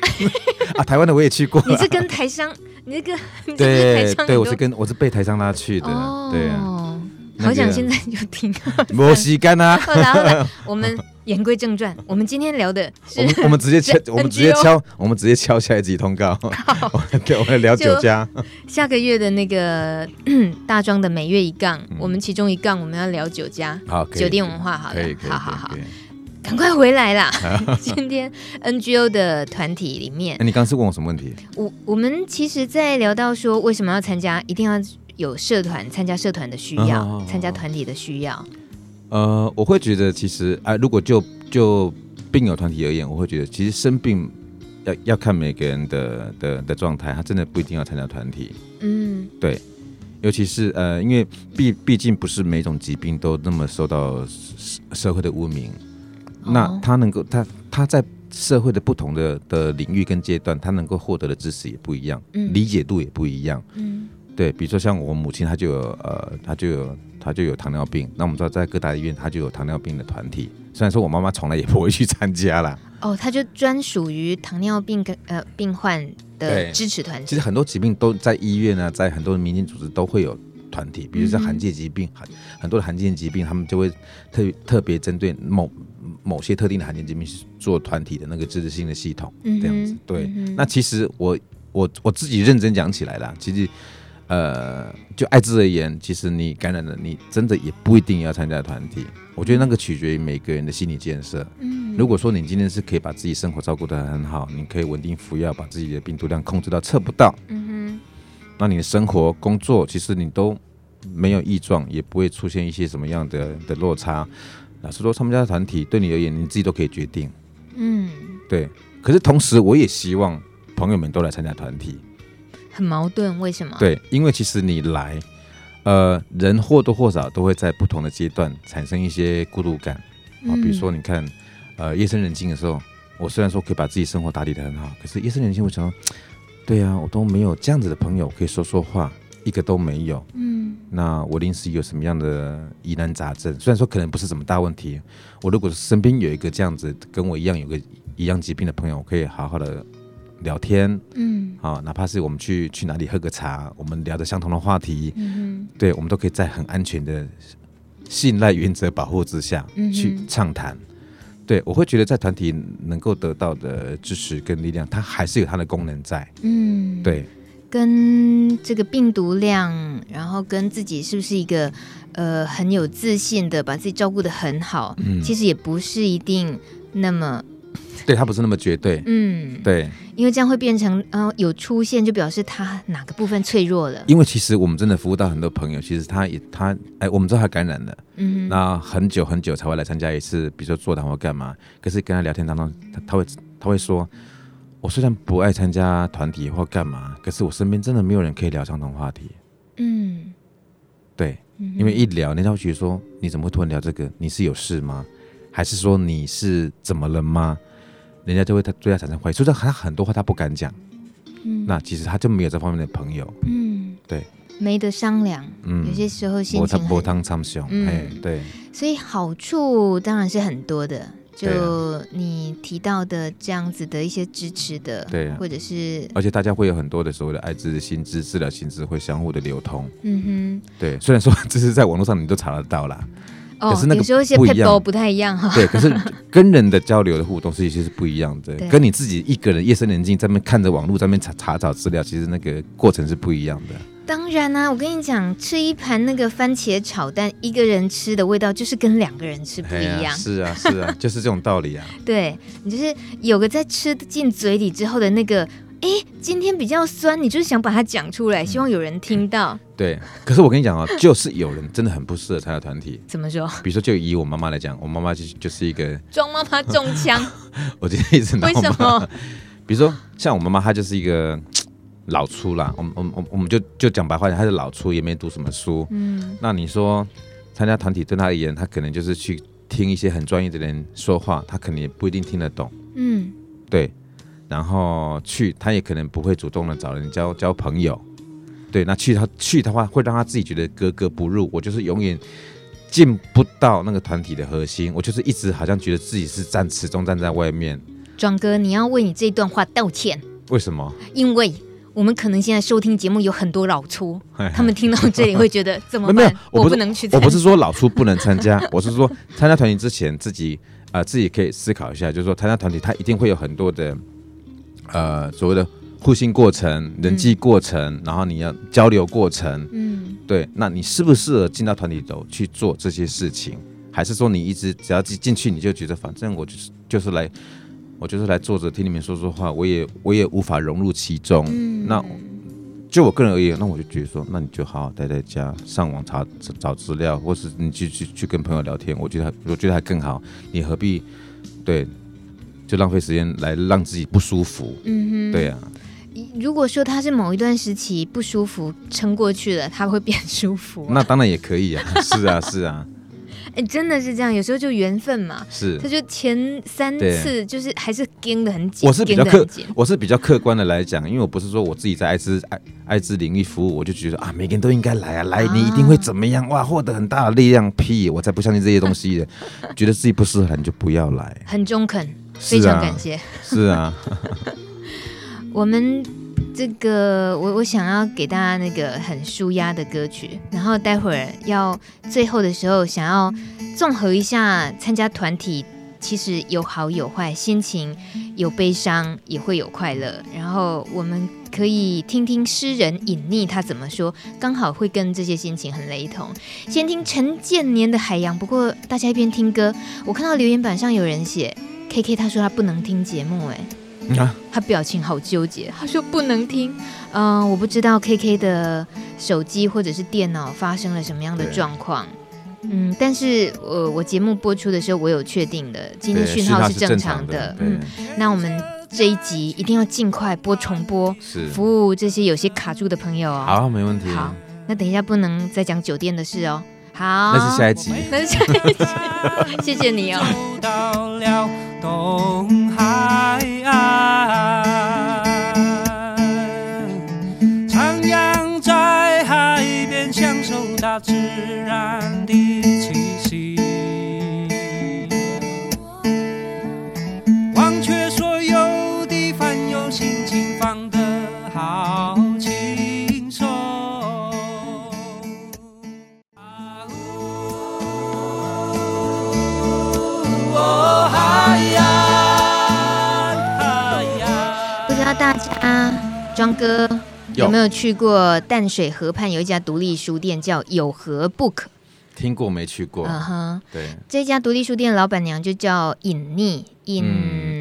*laughs* 啊，台湾的我也去过。你是跟台商？你那个对对，我是跟我是被台商拉去的，哦、对啊，好想现在就听。没时间啊！好了好了，我们言归正传，我们今天聊的是我们我们直接敲，*laughs* 我们直接敲，我们直接敲下一集通告。好，*laughs* 对，我们聊酒家。下个月的那个 *clears throat* 大庄的每月一杠，嗯、我们其中一杠我们要聊酒家，好，酒店文化，好的，好好好。可以赶快回来啦！*laughs* 今天 NGO 的团体里面，你刚刚是问我什么问题？我我们其实，在聊到说为什么要参加，一定要有社团参加社团的需要，参、嗯、加团体的需要。呃，我会觉得其实啊、呃，如果就就病友团体而言，我会觉得其实生病要要看每个人的的的状态，他真的不一定要参加团体。嗯，对，尤其是呃，因为毕毕竟不是每种疾病都那么受到社会的污名。那他能够，他他在社会的不同的的领域跟阶段，他能够获得的知识也不一样，嗯，理解度也不一样，嗯，对，比如说像我母亲，她就有呃，她就有她就有糖尿病，那我们知道在各大医院，他就有糖尿病的团体，虽然说我妈妈从来也不会去参加啦，哦，他就专属于糖尿病跟呃病患的支持团体。其实很多疾病都在医院呢，在很多的民间组织都会有团体，比如说罕见疾病，很、嗯、很多的罕见疾病，他们就会特特别针对某。某些特定的罕见疾病是做团体的那个支持性的系统，嗯、这样子。对，嗯、那其实我我我自己认真讲起来啦，其实呃，就艾滋而言，其实你感染了，你真的也不一定要参加团体。我觉得那个取决于每个人的心理建设。嗯，如果说你今天是可以把自己生活照顾得很好，你可以稳定服药，把自己的病毒量控制到测不到。嗯哼，那你的生活工作其实你都没有异状，也不会出现一些什么样的的落差。老实说，参加团体对你而言，你自己都可以决定。嗯，对。可是同时，我也希望朋友们都来参加团体。很矛盾，为什么？对，因为其实你来，呃，人或多或少都会在不同的阶段产生一些孤独感啊。比如说，你看，呃，夜深人静的时候，我虽然说可以把自己生活打理的很好，可是夜深人静，我想说，对啊，我都没有这样子的朋友可以说说话。一个都没有，嗯，那我临时有什么样的疑难杂症？虽然说可能不是什么大问题，我如果身边有一个这样子跟我一样有个一样疾病的朋友，我可以好好的聊天，嗯，啊，哪怕是我们去去哪里喝个茶，我们聊着相同的话题，嗯，对，我们都可以在很安全的信赖原则保护之下去畅谈。对，我会觉得在团体能够得到的支持跟力量，它还是有它的功能在，嗯，对。跟这个病毒量，然后跟自己是不是一个呃很有自信的把自己照顾的很好，嗯。其实也不是一定那么，*laughs* 对他不是那么绝对，嗯，对，因为这样会变成，呃，有出现就表示他哪个部分脆弱了，因为其实我们真的服务到很多朋友，其实他也他哎，我们知道他感染了，嗯，那很久很久才会来参加一次，比如说座谈或干嘛，可是跟他聊天当中，他他会他会说，我虽然不爱参加团体或干嘛，可是我身边真的没有人可以聊相同话题，嗯，对，嗯因为一聊，人家会觉得说，你怎么会突然聊这个？你是有事吗？还是说你是怎么了吗？人家就会他对他产生怀疑，所以他很多话他不敢讲。嗯那其实他就没有这方面的朋友。嗯，对，没得商量，嗯有些时候心波情波汤参详，嗯哎，对，所以好处当然是很多的。就你提到的这样子的一些支持的，对啊或者是而且大家会有很多的所谓的艾滋薪资、治疗心资会相互的流通。嗯哼对，虽然说 *laughs* 这是在网络上你都查得到啦，哼，哦可是那，个有时候一些不一样 e 不太一样哈，对，可是跟人的交流的互动是其实是不一样的，*laughs* 跟你自己一个人夜深人静在那边看着网络在那查查找资料，其实那个过程是不一样的。当然啊，我跟你讲，吃一盘那个番茄炒蛋，一个人吃的味道就是跟两个人吃不一样。是啊，是啊，*laughs* 就是这种道理啊。对你就是有个在吃进嘴里之后的那个，哎，今天比较酸，你就是想把它讲出来，希望有人听到。*laughs* 对，可是我跟你讲哦，就是有人真的很不适合参加团体。怎么说？比如说，就以我妈妈来讲，我妈妈就就是一个，装妈妈中枪，*laughs* 我今天一直拿为什么？比如说，像我妈妈，她就是一个老粗啦。我们我们我们我们就就讲白话点，她是老粗，也没读什么书。嗯那你说参加团体对她而言，她可能就是去听一些很专业的人说话，她可能也不一定听得懂。嗯对，然后去他也可能不会主动的找人交交朋友。对，那去他去的话，会让他自己觉得格格不入。我就是永远进不到那个团体的核心，我就是一直好像觉得自己是站始终站在外面。庄哥，你要为你这段话道歉，为什么？因为我们可能现在收听节目有很多老粗，他们听到这里会觉得怎么 *laughs* 没有办？我不能去，我不是说老粗不能参加，*laughs* 我是说参加团体之前自己啊、呃、自己可以思考一下，就是说参加团体他一定会有很多的呃所谓的互信过程、人际过程，然后你要交流过程，嗯对，那你适不适合进到团体里头去做这些事情？还是说你一直只要进进去你就觉得反正我就是就是来我就是来坐着听你们说说话，我也我也无法融入其中，嗯那。就我个人而言，那我就觉得说，那你就好好待在家，上网查找资料，或是你去去去跟朋友聊天，我觉得还我觉得还更好。你何必对就浪费时间来让自己不舒服？嗯哼，对啊，如果说他是某一段时期不舒服撑过去了，他会变舒服、啊。那当然也可以啊，是 *laughs* 啊是啊，*laughs* 哎，真的是这样，有时候就缘分嘛。是他。就前三次就是还是跟得很紧，我是比较客我是比较客观的来讲，因为我不是说我自己在艾滋艾艾滋领域服务，我就觉得啊，每个人都应该来啊，来你一定会怎么样哇，获得很大的力量。屁，我才不相信这些东西的，*laughs* 觉得自己不适合你就不要来。很中肯，非常感谢。是啊，*laughs* 我们这个，我我想要给大家那个很舒压的歌曲，然后待会儿要最后的时候，想要综合一下参加团体，其实有好有坏，心情有悲伤，也会有快乐。然后我们可以听听诗人隐匿他怎么说，刚好会跟这些心情很雷同。先听陈建年的《海洋》，不过大家一边听歌，我看到留言板上有人写 K K，他说他不能听节目，哎。啊，他表情好纠结，他说不能听。嗯、我不知道 K K 的手机或者是电脑发生了什么样的状况。嗯，但是呃，我节目播出的时候，我有确定的，今天讯号是正正常的。的。嗯，那我们这一集一定要尽快播重播，是。服务这些有些卡住的朋友哦。好，没问题。好，那等一下不能再讲酒店的事哦。好，那是下一集。那是下一集。*laughs* 谢谢你哦。庄哥有有没有去过淡水河畔有一家独立书店叫有何 Book？听过没去过？嗯哼，对，这家独立书店老板娘就叫隐匿。隐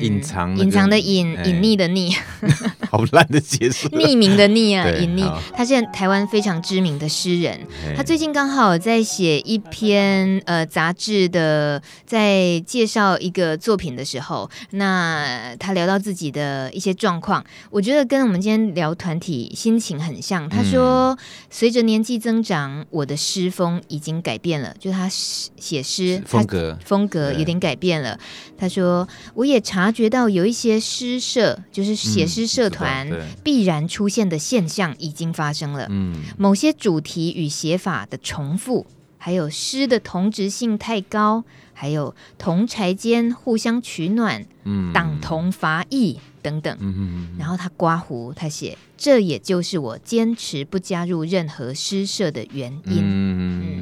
隐藏隐藏的隐隐匿的匿，*laughs* 好烂的解释。*laughs* 匿名的匿啊，隐匿。他是台湾非常知名的诗人，他最近刚好在写一篇呃杂志的，在介绍一个作品的时候，那他聊到自己的一些状况，我觉得跟我们今天聊团体心情很像。他说，随着年纪增长，我的诗风已经改变了，就他写诗风格风格有点改变了。他说。我也察觉到有一些诗社，就是写诗社团必然出现的现象已经发生了。嗯，某些主题与写法的重复，还有诗的同质性太高，还有同柴间互相取暖，嗯，党同伐异等等。嗯嗯，然后他刮胡，他写，这也就是我坚持不加入任何诗社的原因。嗯。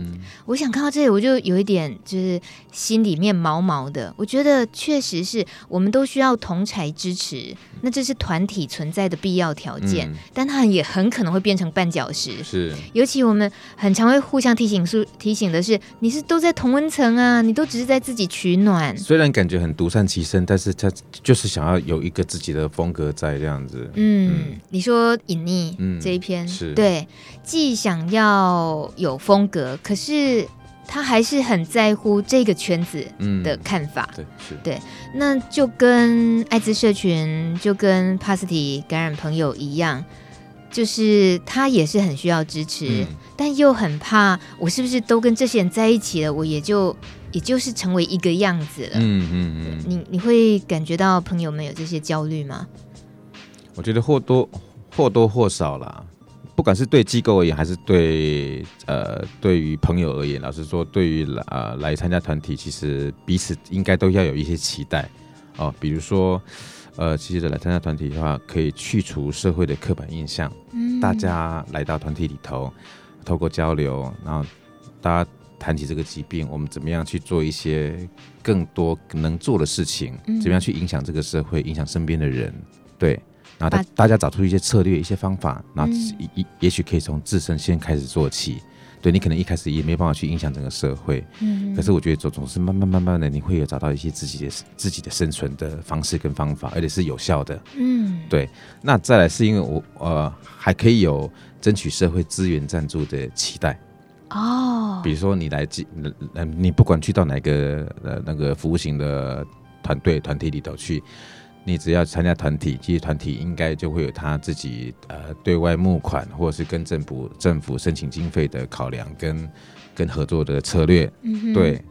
我想看到这里，我就有一点就是心里面毛毛的。我觉得确实是我们都需要同才支持，那这是团体存在的必要条件。嗯、但它也很可能会变成绊脚石。是，尤其我们很常会互相提醒，说提醒的是，你是都在同温层啊，你都只是在自己取暖。虽然感觉很独善其身，但是他就是想要有一个自己的风格在这样子。嗯，嗯你说隐匿、嗯、这一篇是对，既想要有风格，可是。他还是很在乎这个圈子的看法，嗯、对，是对，那就跟艾滋社群，就跟帕斯提感染朋友一样，就是他也是很需要支持，嗯、但又很怕我是不是都跟这些人在一起了，我也就也就是成为一个样子了。嗯嗯嗯，你你会感觉到朋友们有这些焦虑吗？我觉得或多或多或少啦。不管是对机构而言，还是对呃对于朋友而言，老实说，对于呃来参加团体，其实彼此应该都要有一些期待哦。比如说，呃，其实来参加团体的话，可以去除社会的刻板印象。嗯，大家来到团体里头，透过交流，然后大家谈起这个疾病，我们怎么样去做一些更多能做的事情？怎么样去影响这个社会，影响身边的人？对。然后大大家找出一些策略、一些方法，然后也也也许可以从自身先开始做起。对，你可能一开始也没办法去影响整个社会，嗯，可是我觉得总总是慢慢慢慢的，你会有找到一些自己的自己的生存的方式跟方法，而且是有效的。嗯，对。那再来是因为我呃还可以有争取社会资源赞助的期待哦，比如说你来进呃你不管去到哪个呃那个服务型的团队团体里头去。你只要参加团体，其实团体应该就会有他自己呃对外募款，或者是跟政府政府申请经费的考量跟跟合作的策略。嗯，对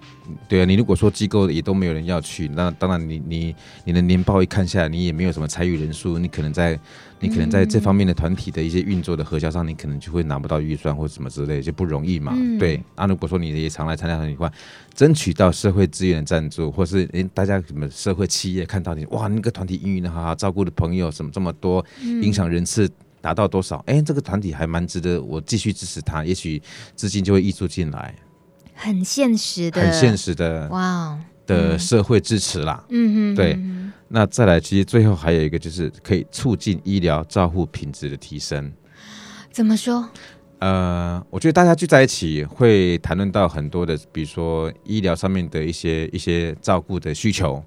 对啊，你如果说机构也都没有人要去，那当然你你你的年报一看下来，你也没有什么参与人数，你可能在。你可能在这方面的团体的一些运作的核销上，你可能就会拿不到预算或者什么之类，就不容易嘛。嗯、对，那、啊、如果说你也常来参加团体的话，争取到社会资源的赞助，或是诶大家什么社会企业看到你哇，那个团体运营的好好，照顾的朋友什么这么多，影响人次达到多少？哎、嗯，这个团体还蛮值得我继续支持他，也许资金就会溢出进来。很现实的，很现实的，哇，的社会支持啦。嗯嗯，对。那再来，其实最后还有一个，就是可以促进医疗照护品质的提升。怎么说？呃，我觉得大家聚在一起会谈论到很多的，比如说医疗上面的一些一些照顾的需求。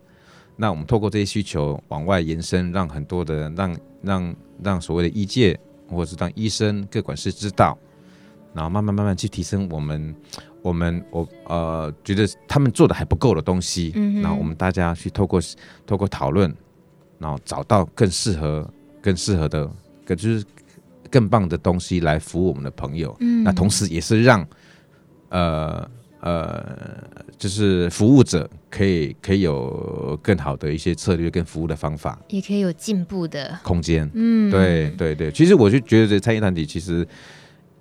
那我们透过这些需求往外延伸，让很多的让让让所谓的医界，或者是让医生、各管事知道，然后慢慢慢慢去提升我们。我们我呃觉得他们做的还不够的东西，嗯、然后我们大家去透过透过讨论，然后找到更适合更适合的，更就是更棒的东西来服务我们的朋友。嗯、那同时也是让呃呃就是服务者可以可以有更好的一些策略跟服务的方法，也可以有进步的空间。嗯，对对对，其实我就觉得这参与团体其实。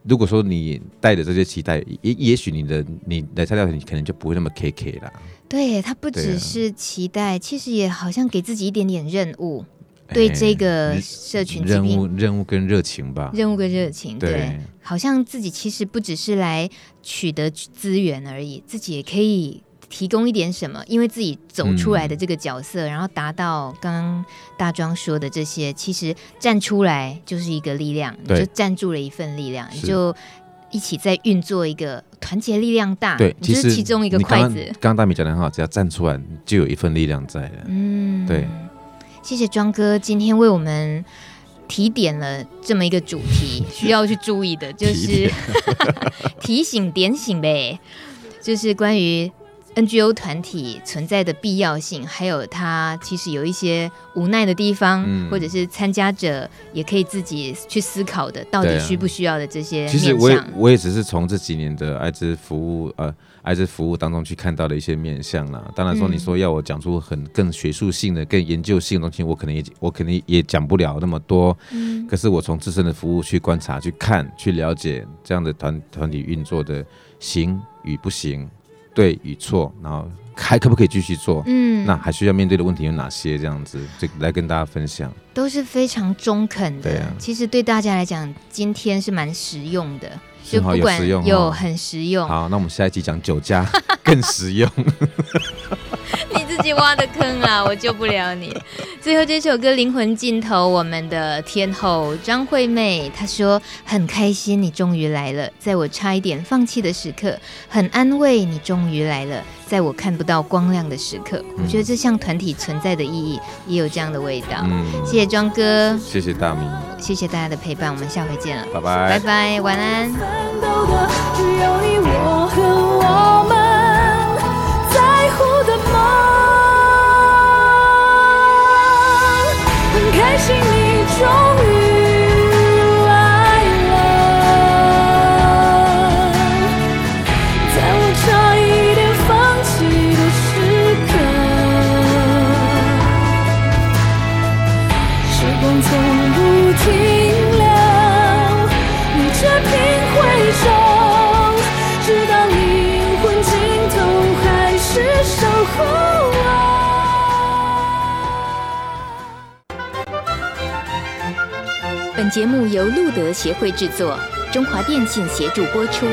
如果说你带着这些期待，也也许你的你来参加，你可能就不会那么 K K 了。对，他不只是期待，啊、其实也好像给自己一点点任务，欸、对这个社群任务任务跟热情吧，任务跟热情，对，对好像自己其实不只是来取得资源而已，自己也可以。提供一点什么？因为自己走出来的这个角色，嗯、然后达到刚刚大庄说的这些，其实站出来就是一个力量，你就站住了一份力量，你就一起在运作一个团结力量大。对，就是其中一个筷子。刚刚大米讲的很好，只要站出来，就有一份力量在了。嗯，对。谢谢庄哥今天为我们提点了这么一个主题，需要去注意的就是提，*laughs* 提醒点醒呗，就是关于。NGO 团体存在的必要性，还有它其实有一些无奈的地方，嗯、或者是参加者也可以自己去思考的，到底需不需要的这些、啊。其实我也我也只是从这几年的艾滋服务呃艾滋服务当中去看到的一些面向啦。当然说你说要我讲出很更学术性的、更研究性的东西，我可能也我肯定也讲不了那么多。嗯、可是我从自身的服务去观察、去看、去了解这样的团团体运作的行与不行。对与错，然后还可不可以继续做？嗯，那还需要面对的问题有哪些？这样子就来跟大家分享，都是非常中肯的。对啊，其实对大家来讲，今天是蛮实用的，就不管有很实用。好，那我们下一集讲酒家更实用。*laughs* *laughs* 你自己挖的坑啊，*laughs* 我救不了你。最后这首歌《灵魂尽头》，我们的天后张惠妹她说：“很开心你终于来了，在我差一点放弃的时刻，很安慰你终于来了，在我看不到光亮的时刻。嗯”我觉得这项团体存在的意义，也有这样的味道。嗯，谢谢庄哥，谢谢大明，谢谢大家的陪伴，我们下回见了，拜拜，拜拜，晚安。节目由路德协会制作，中华电信协助播出。